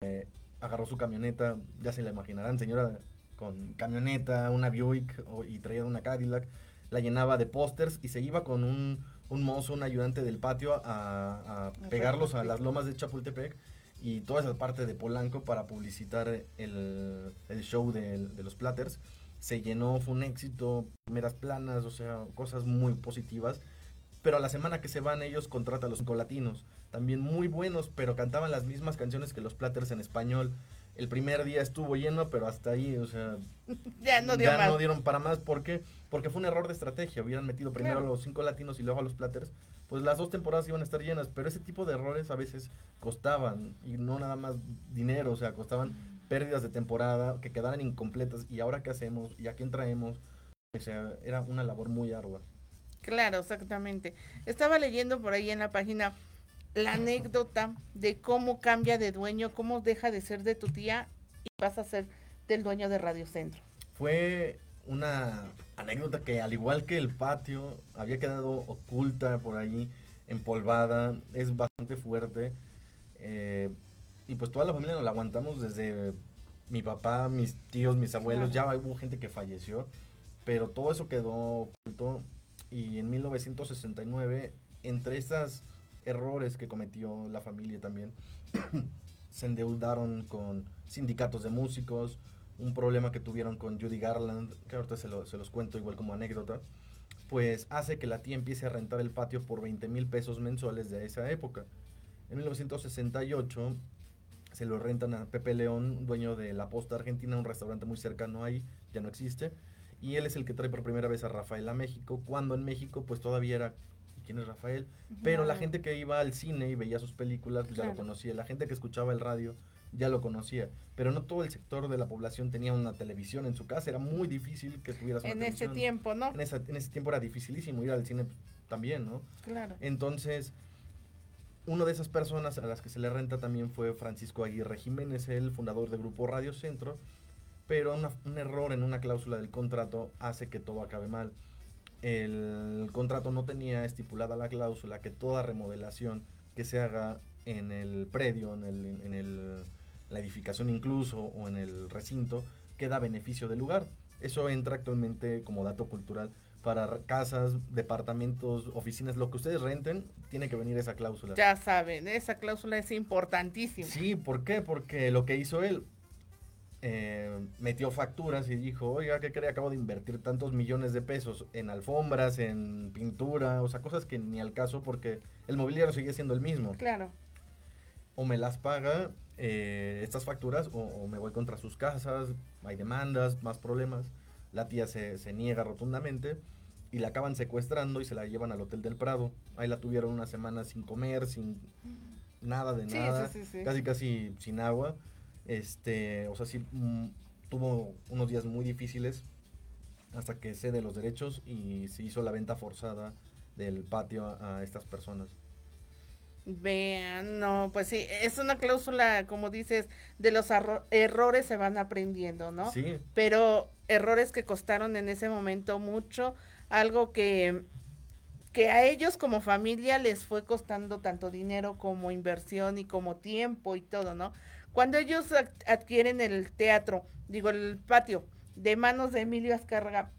agarró su camioneta, ya se la imaginarán, señora con camioneta, una Buick o- y traía una Cadillac, la llenaba de pósters y se iba con un, un mozo, un ayudante del patio a, a pegarlos a las lomas de Chapultepec y toda esa parte de Polanco para publicitar el, el show de, los Platters. Se llenó, fue un éxito, primeras planas, o sea, cosas muy positivas. Pero a la semana que se van ellos contratan a los cinco latinos, también muy buenos, pero cantaban las mismas canciones que los Platters en español. El primer día estuvo lleno, pero hasta ahí, o sea, [laughs] Ya no dio ya más. no dieron para más. ¿Por qué? Porque fue un error de estrategia. Hubieran metido primero Claro. a los cinco latinos y luego a los Platters. Pues las dos temporadas iban a estar llenas. Pero ese tipo de errores a veces costaban. Y no nada más dinero. O sea, costaban pérdidas de temporada que quedaran incompletas. ¿Y ahora qué hacemos? ¿Y a quién traemos? O sea, era una labor muy ardua. Claro, exactamente. Estaba leyendo por ahí en la página la anécdota de cómo cambia de dueño, cómo deja de ser de tu tía y pasa a ser del dueño de Radio Centro. Fue una anécdota que al igual que el patio había quedado oculta por ahí, empolvada, es bastante fuerte. eh, y pues toda la familia nos la aguantamos desde mi papá, mis tíos, mis abuelos, ya hubo gente que falleció, pero todo eso quedó oculto. Y en 1969, entre estos errores que cometió la familia también, [clears throat] se endeudaron con sindicatos de músicos, un problema que tuvieron con Judy Garland, que ahorita se, lo- se los cuento igual como anécdota, pues hace que la tía empiece a rentar el patio por 20 mil pesos mensuales de esa época. En 1968 se lo rentan a Pepe León, dueño de La Posta Argentina, un restaurante muy cercano ahí, ya no existe, y él es el que trae por primera vez a Rafael a México, cuando en México pues todavía era, ¿y ¿quién es Rafael? Pero la gente que iba al cine y veía sus películas pues, ya lo conocía, la gente que escuchaba el radio ya lo conocía, pero no todo el sector de la población tenía una televisión en su casa, era muy difícil que tuvieras una En ese tiempo, ¿no? En, esa- en ese tiempo era dificilísimo ir al cine también, ¿no? Claro. Entonces, una de esas personas a las que se le renta también fue Francisco Aguirre Jiménez, el fundador del grupo Radio Centro, pero una- un error en una cláusula del contrato hace que todo acabe mal. El contrato no tenía estipulada la cláusula que toda remodelación que se haga en el predio, en, el, en el- la edificación incluso o en el recinto, queda a beneficio del lugar. Eso entra actualmente como dato cultural para casas, departamentos, oficinas, lo que ustedes renten, tiene que venir esa cláusula. Ya saben, esa cláusula es importantísima. Sí, ¿por qué? Porque lo que hizo él, eh, metió facturas y dijo, oiga, ¿qué cree? Acabo de invertir tantos millones de pesos en alfombras, en pintura, o sea, cosas que ni al caso porque el mobiliario sigue siendo el mismo. Claro. O me las paga eh, estas facturas o, o me voy contra sus casas, hay demandas, más problemas. La tía se, se niega rotundamente y la acaban secuestrando y se la llevan al Hotel del Prado. Ahí la tuvieron una semana sin comer, sin nada de Sí, nada, sí, sí, sí. casi casi sin agua. Este, o sea, sí mm, tuvo unos días muy difíciles hasta que cede los derechos y se hizo la venta forzada del patio a, a estas personas. Vean, no, pues sí, es una cláusula, como dices, de los errores se van aprendiendo, ¿no? Sí. Pero errores que costaron en ese momento mucho, algo que, que a ellos como familia les fue costando tanto dinero como inversión y como tiempo y todo, ¿no? Cuando ellos ad- adquieren el teatro, digo, el patio, de manos de Emilio Azcárraga,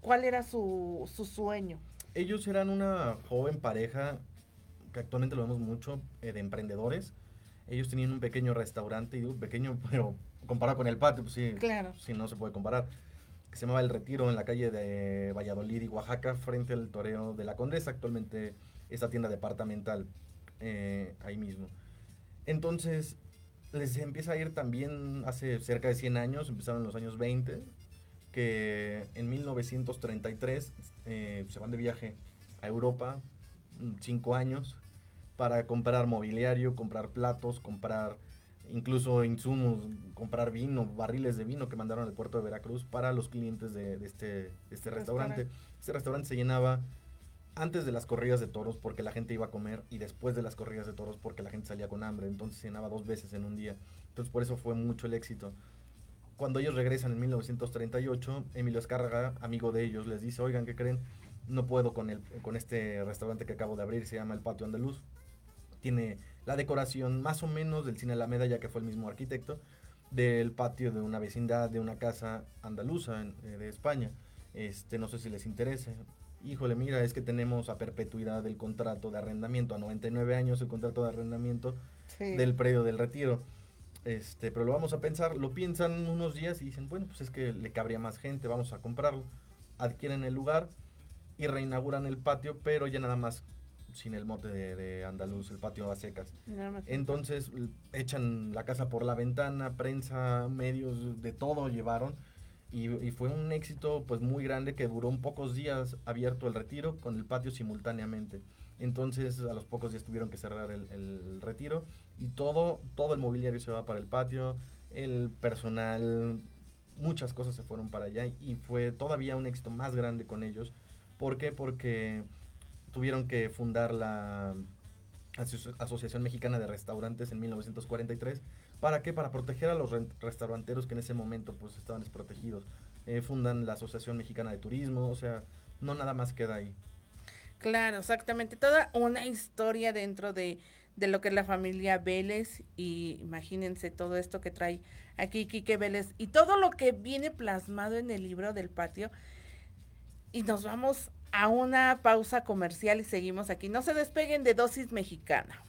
¿cuál era su, su sueño? Ellos eran una joven pareja que actualmente lo vemos mucho eh, de emprendedores. Ellos tenían un pequeño restaurante, y digo pequeño, [laughs] pero comparado con el patio, pues sí, Claro. sí no se puede comparar. Que se llamaba El Retiro en la calle de Valladolid y Oaxaca, frente al toreo de la Condesa, actualmente esta tienda departamental eh, ahí mismo. Entonces, les empieza a ir también hace cerca de 100 años, empezaron en los años 20, que en 1933 eh, se van de viaje a Europa, cinco años, para comprar mobiliario, comprar platos, comprar incluso insumos, comprar vino, barriles de vino que mandaron al puerto de Veracruz para los clientes de, de este, de este restaurante. Este restaurante se llenaba antes de las corridas de toros porque la gente iba a comer y después de las corridas de toros porque la gente salía con hambre. Entonces se llenaba dos veces en un día. Entonces por eso fue mucho el éxito. Cuando ellos regresan en 1938, Emilio Escárraga, amigo de ellos, les dice, oigan, ¿qué creen? No puedo con, el, con este restaurante que acabo de abrir, se llama El Patio Andaluz. Tiene la decoración más o menos del Cine Alameda, ya que fue el mismo arquitecto, del patio de una vecindad, de una casa andaluza eh, de España. Este, no sé si les interese. Híjole, mira, es que tenemos a perpetuidad el contrato de arrendamiento, a 99 años el contrato de arrendamiento Sí. del predio del retiro. Este, pero lo vamos a pensar, lo piensan unos días y dicen, bueno, pues es que le cabría más gente, vamos a comprarlo. Adquieren el lugar y reinauguran el patio, pero ya nada más sin el mote de, de andaluz, el patio a secas. Entonces echan la casa por la ventana, prensa, medios, de todo llevaron. Y, y fue un éxito pues muy grande que duró un pocos días abierto el retiro con el patio simultáneamente. Entonces a los pocos días tuvieron que cerrar el, el retiro y todo, todo el mobiliario se va para el patio, el personal, muchas cosas se fueron para allá y fue todavía un éxito más grande con ellos. ¿Por qué? Porque tuvieron que fundar la Aso- Asociación Mexicana de Restaurantes en 1943. ¿Para qué? Para proteger a los re- restauranteros que en ese momento pues estaban desprotegidos. Eh, fundan la Asociación Mexicana de Turismo, o sea, no nada más queda ahí. Claro, exactamente. Toda una historia dentro de, de lo que es la familia Vélez. Y imagínense todo esto que trae aquí Quique Vélez y todo lo que viene plasmado en el libro del patio. Y nos vamos a una pausa comercial y seguimos aquí. No se despeguen de dosis mexicana.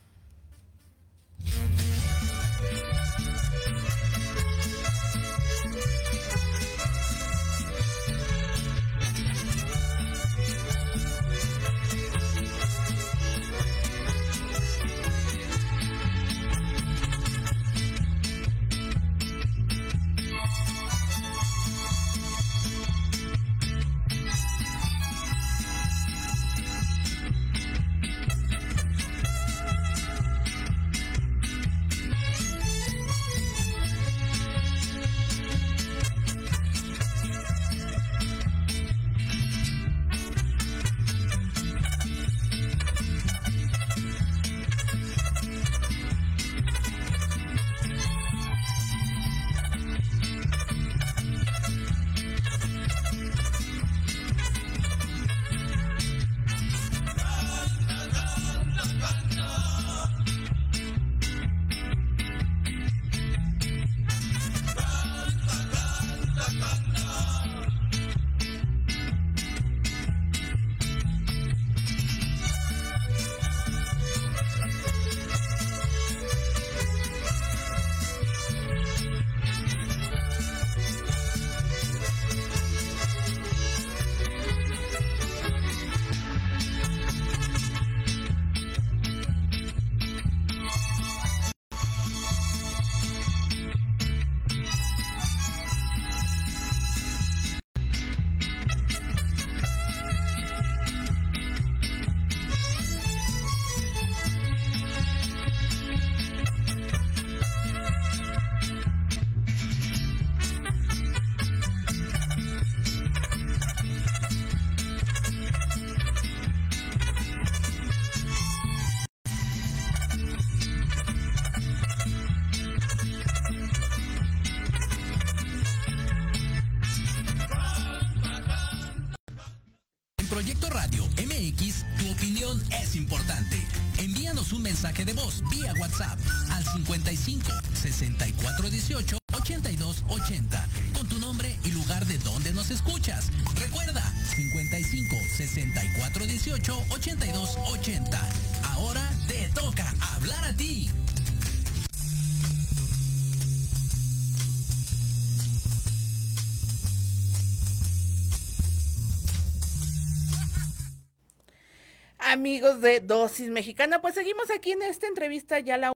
De Dosis Mexicana, pues seguimos aquí en esta entrevista ya la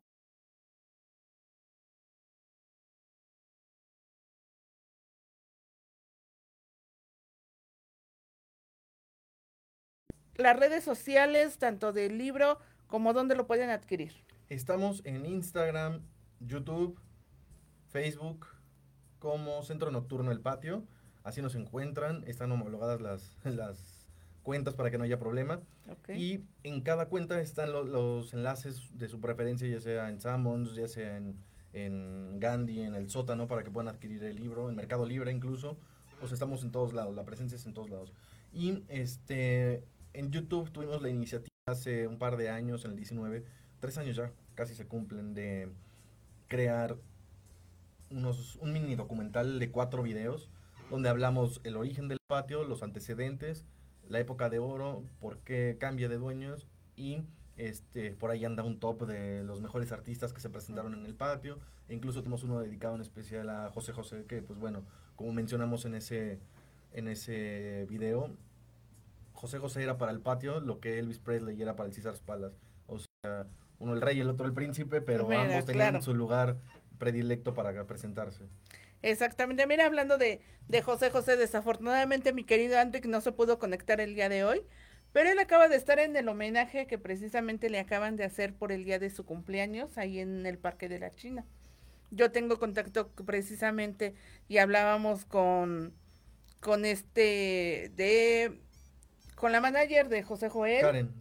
las redes sociales, tanto del libro como donde lo pueden adquirir. Estamos en Instagram YouTube, Facebook, como Centro Nocturno El Patio. Así nos encuentran, están homologadas las, las cuentas para que no haya problema. Y en cada cuenta están los enlaces de su preferencia, ya sea en Sammons, ya sea en, en Gandhi, en el sótano, para que puedan adquirir el libro, en Mercado Libre incluso. Pues estamos en todos lados, la presencia es en todos lados. Y este, en YouTube tuvimos la iniciativa hace un par de años, en el 19, tres años ya, casi se cumplen, de crear unos, un mini documental de cuatro videos donde hablamos el origen del patio, los antecedentes, la época de oro, por qué cambia de dueños y este, por ahí anda un top de los mejores artistas que se presentaron en el patio. E incluso tenemos uno dedicado en especial a José José, que pues bueno, como mencionamos en ese, en ese video, José José era para el patio lo que Elvis Presley era para el César Palace. O sea, uno el rey y el otro el príncipe, pero ambos tenían su lugar predilecto para presentarse. Exactamente. Mira, hablando de, de José José, desafortunadamente mi querido Andrick no se pudo conectar el día de hoy, pero él acaba de estar en el homenaje que precisamente le acaban de hacer por el día de su cumpleaños ahí en el Parque de la China. Yo tengo contacto precisamente y hablábamos con, con este, de, con la manager de José Joel. Karen.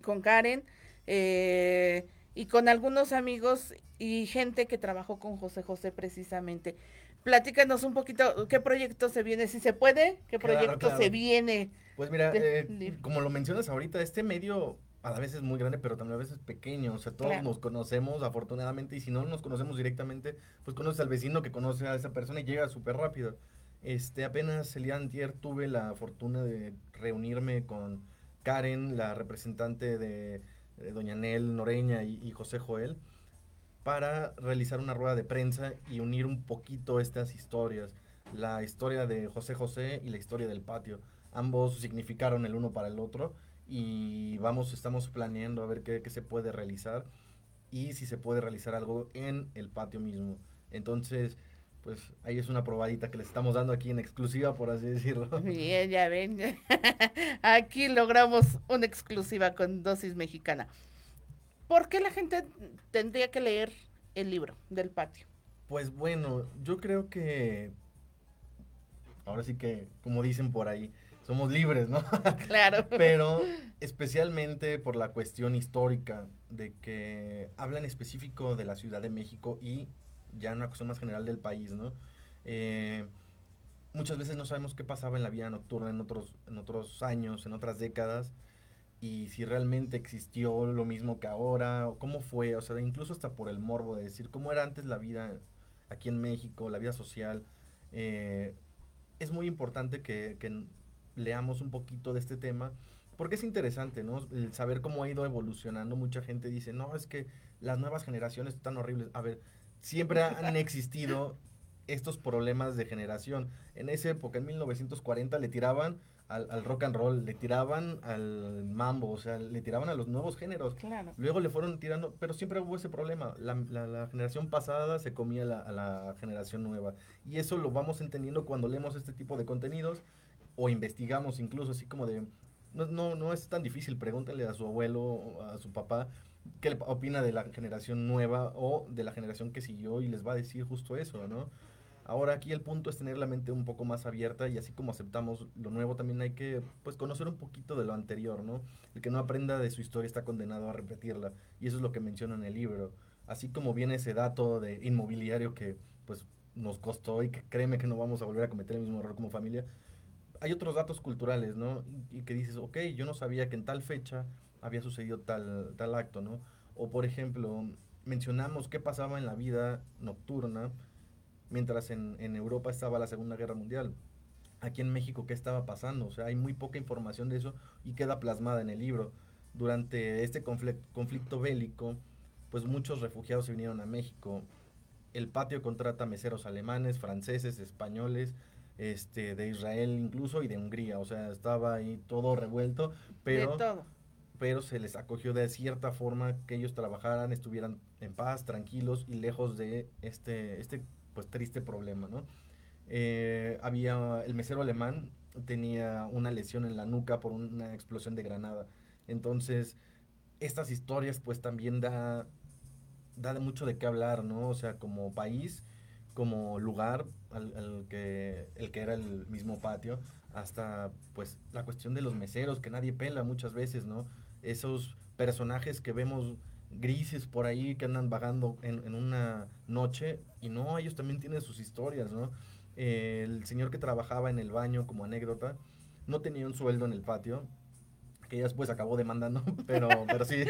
Con Karen. Eh, y con algunos amigos y gente que trabajó con José José precisamente. Platícanos un poquito qué proyecto se viene, si se puede, qué proyecto se viene. Pues mira, eh, como lo mencionas ahorita, este medio a la vez es muy grande, pero también a veces es pequeño. O sea, todos nos conocemos afortunadamente y si no nos conocemos directamente, pues conoces al vecino que conoce a esa persona y llega súper rápido. Este, apenas el día antier tuve la fortuna de reunirme con Karen, la representante de, Doña Nel Noreña y José Joel para realizar una rueda de prensa y unir un poquito estas historias. La historia de José José y la historia del patio. Ambos significaron el uno para el otro y vamos, estamos planeando a ver qué, se puede realizar y si se puede realizar algo en el patio mismo. Entonces, pues ahí es una probadita que les estamos dando aquí en exclusiva, por así decirlo. [laughs] Bien, ya ven. [laughs] Aquí logramos una exclusiva con dosis mexicana. ¿Por qué la gente tendría que leer el libro del patio? Pues bueno, yo creo que ahora sí que, como dicen por ahí, somos libres, ¿no? [laughs] Claro. Pero especialmente por la cuestión histórica de que hablan específico de la Ciudad de México y ya una cuestión más general del país, ¿no? Eh, muchas veces no sabemos qué pasaba en la vida nocturna en otros, en otros años, en otras décadas y si realmente existió lo mismo que ahora, o cómo fue, o sea, incluso hasta por el morbo de decir cómo era antes la vida aquí en México, la vida social. Eh, es muy importante que, que, leamos un poquito de este tema, porque es interesante, ¿no? El saber cómo ha ido evolucionando. Mucha gente dice, no, es que las nuevas generaciones están horribles. A ver, siempre han [laughs] existido estos problemas de generación. En esa época, en 1940, le tiraban al, rock and roll, le tiraban al mambo, o sea, le tiraban a los nuevos géneros. Claro. Luego le fueron tirando, pero siempre hubo ese problema. La, la, generación pasada se comía la, a la generación nueva. Y eso lo vamos entendiendo cuando leemos este tipo de contenidos o investigamos incluso, así como de... No, no, no es tan difícil, pregúntale a su abuelo o a su papá qué opina de la generación nueva o de la generación que siguió y les va a decir justo eso, ¿no? Ahora aquí el punto es tener la mente un poco más abierta y así como aceptamos lo nuevo también hay que pues conocer un poquito de lo anterior, ¿no? El que no aprenda de su historia está condenado a repetirla y eso es lo que menciona en el libro. Así como viene ese dato de inmobiliario que pues nos costó y que créeme que no vamos a volver a cometer el mismo error como familia, hay otros datos culturales, ¿no? Y, que dices, ok, yo no sabía que en tal fecha había sucedido tal, tal acto, ¿no? O por ejemplo, mencionamos qué pasaba en la vida nocturna mientras en, Europa estaba la Segunda Guerra Mundial. Aquí en México, ¿qué estaba pasando? O sea, hay muy poca información de eso y queda plasmada en el libro. Durante este conflicto bélico, pues muchos refugiados se vinieron a México. El patio contrata meseros alemanes, franceses, españoles, este, de Israel incluso y de Hungría. O sea, estaba ahí todo revuelto, pero, pero se les acogió de cierta forma que ellos trabajaran, estuvieran en paz, tranquilos y lejos de este, este pues triste problema, ¿no? Eh, había, el mesero alemán tenía una lesión en la nuca por una explosión de granada. Entonces, estas historias pues también da da mucho de qué hablar, ¿no? O sea, como país, como lugar al que, el que era el mismo patio, hasta pues la cuestión de los meseros que nadie pela muchas veces, ¿no? Esos personajes que vemos grises por ahí que andan vagando en, en una noche y no, ellos también tienen sus historias, ¿no? Eh, el señor que trabajaba en el baño como anécdota no tenía un sueldo en el patio, que ya después acabó demandando, [laughs] pero, pero sí,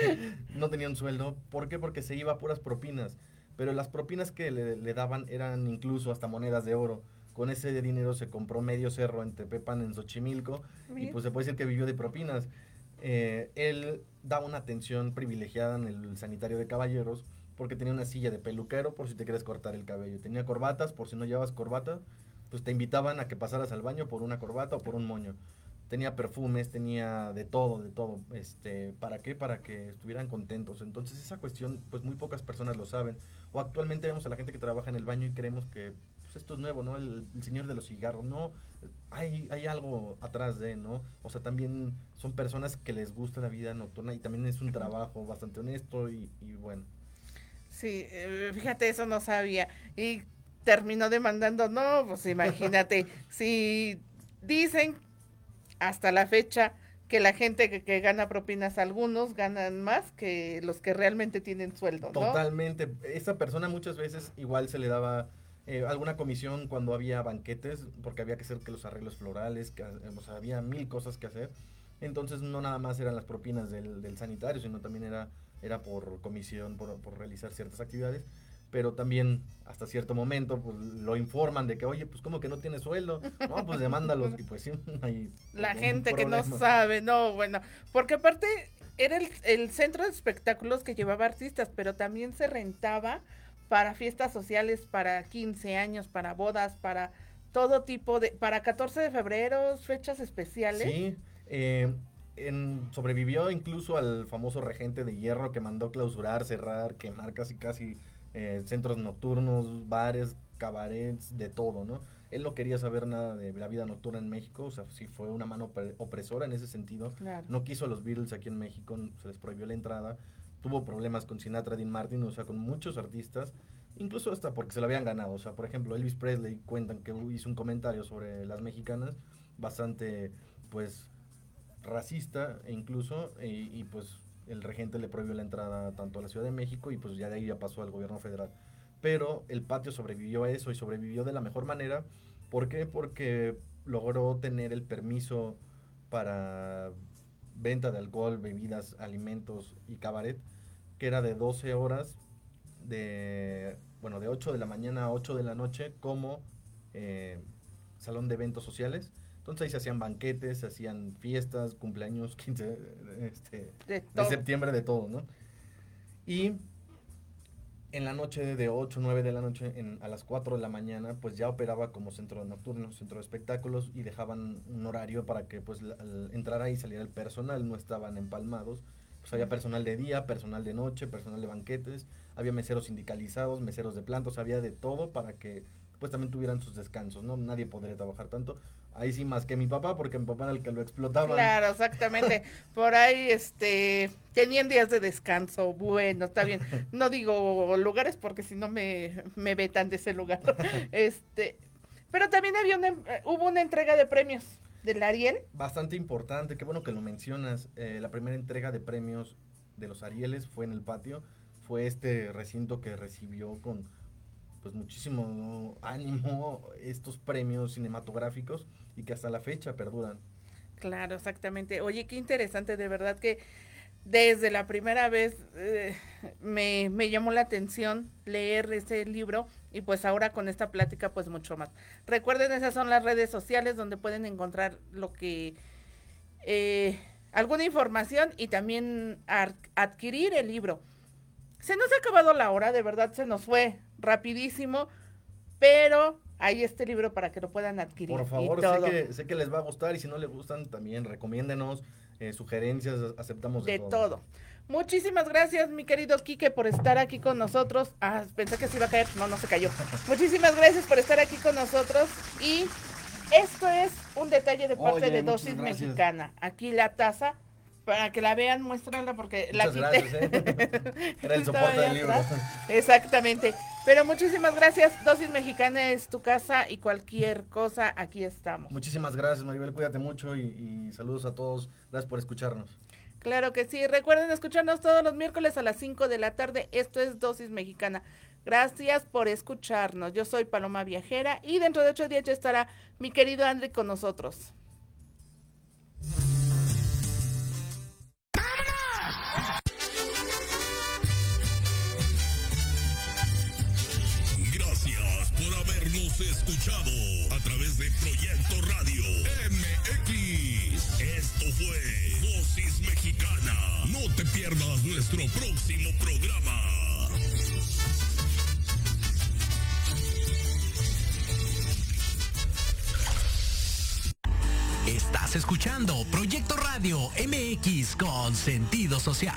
no tenía un sueldo. ¿Por qué? Porque se iba a puras propinas. Pero las propinas que le, le daban eran incluso hasta monedas de oro. Con ese dinero se compró medio cerro en Tepepan, en Xochimilco, y pues se puede decir que vivió de propinas. Eh, él daba una atención privilegiada en el sanitario de caballeros porque tenía una silla de peluquero por si te quieres cortar el cabello. Tenía corbatas por si no llevabas corbata, pues te invitaban a que pasaras al baño por una corbata o por un moño. Tenía perfumes, tenía de todo, de todo. Este, ¿Para qué? Para que estuvieran contentos. Entonces esa cuestión, pues muy pocas personas lo saben. O actualmente vemos a la gente que trabaja en el baño y creemos que esto es nuevo, ¿no? El, el señor de los cigarros, no. Hay, hay algo atrás de, ¿no? O sea, también son personas que les gusta la vida nocturna y también es un trabajo bastante honesto y, y bueno. Sí, eh, fíjate, eso no sabía. Y terminó demandando, no, pues imagínate, [laughs] si dicen hasta la fecha que la gente que, que gana propinas, algunos ganan más que los que realmente tienen sueldo, ¿no? Totalmente. Esa persona muchas veces igual se le daba eh, alguna comisión cuando había banquetes, porque había que hacer que los arreglos florales, que, o sea, había mil cosas que hacer. Entonces no nada más eran las propinas del, del sanitario, sino también era, era por comisión, por, por realizar ciertas actividades. Pero también hasta cierto momento pues, lo informan de que, oye, pues como que no tiene sueldo. No, pues demándalos. Y pues sí, [laughs] hay La gente que no sabe, no, bueno, porque aparte era el, el centro de espectáculos que llevaba artistas, pero también se rentaba para fiestas sociales, para 15 años, para bodas, para todo tipo de, para 14 de febrero, fechas especiales. Sí, eh, en- sobrevivió incluso al famoso regente de hierro que mandó clausurar, cerrar, quemar casi casi eh, centros nocturnos, bares, cabarets, de todo, ¿no? Él no quería saber nada de la vida nocturna en México, o sea, sí fue una mano opre- opresora en ese sentido. Claro. No quiso a los Beatles aquí en México, se les prohibió la entrada. Tuvo problemas con Sinatra, Dean Martin, o sea, con muchos artistas, incluso hasta porque se lo habían ganado. O sea, por ejemplo, Elvis Presley cuentan que hizo un comentario sobre las mexicanas bastante, pues, racista e incluso, y, y, pues el regente le prohibió la entrada tanto a la Ciudad de México y pues ya de ahí ya pasó al gobierno federal. Pero el patio sobrevivió a eso y sobrevivió de la mejor manera. ¿Por qué? Porque logró tener el permiso para venta de alcohol, bebidas, alimentos y cabaret, que era de 12 horas, de, bueno, de 8 de la mañana a 8 de la noche como eh, salón de eventos sociales. Entonces ahí se hacían banquetes, se hacían fiestas, cumpleaños, [laughs] 15 este, De septiembre, de todo, ¿no? Y en la noche de 8, 9 de la noche, en- a las 4 de la mañana, pues ya operaba como centro nocturno, centro de espectáculos y dejaban un horario para que pues la- entrara y saliera el personal, no estaban empalmados. Pues había personal de día, personal de noche, personal de banquetes, había meseros sindicalizados, meseros de plantos, había de todo para que pues también tuvieran sus descansos, ¿no? Nadie podría trabajar tanto. Ahí sí más que mi papá, porque mi papá era el que lo explotaba. Claro, exactamente. [laughs] Por ahí, este, tenían días de descanso. Bueno, está bien. No digo lugares porque si no me, me vetan de ese lugar. [laughs] Este, pero también había una, hubo una entrega de premios del Ariel. Bastante importante, qué bueno que lo mencionas. Eh, la primera entrega de premios de los Arieles fue en el patio. Fue este recinto que recibió con pues muchísimo ánimo estos premios cinematográficos y que hasta la fecha perduran. Claro, exactamente. Oye, qué interesante, de verdad que desde la primera vez eh, me, me llamó la atención leer ese libro y pues ahora con esta plática pues mucho más. Recuerden, esas son las redes sociales donde pueden encontrar lo que... eh, alguna información y también adquirir el libro. Se nos ha acabado la hora, de verdad se nos fue rapidísimo, pero hay este libro para que lo puedan adquirir. Por favor, sé que, sé que les va a gustar y si no les gustan también recomiéndenos eh, sugerencias, aceptamos de, de todo. Muchísimas gracias, mi querido Quique, por estar aquí con nosotros. Ah, pensé que se iba a caer. No, no se cayó. [laughs] Muchísimas gracias por estar aquí con nosotros. Y esto es un detalle de parte Oye, de Dosis gracias. Mexicana. Aquí la taza Para que la vean, muéstrala porque la Muchas quité. gracias, ¿eh? [laughs] Era el soporte del libro. Exactamente. Pero muchísimas gracias. Dosis Mexicana es tu casa y cualquier cosa, aquí estamos. Muchísimas gracias, Maribel. Cuídate mucho y, y saludos a todos. Gracias por escucharnos. Claro que sí. Recuerden escucharnos todos los miércoles a las 5 de la tarde. Esto es Dosis Mexicana. Gracias por escucharnos. Yo soy Paloma Viajera y dentro de ocho días ya estará mi querido André con nosotros. pierdas nuestro próximo programa. Estás escuchando Proyecto Radio MX con sentido social.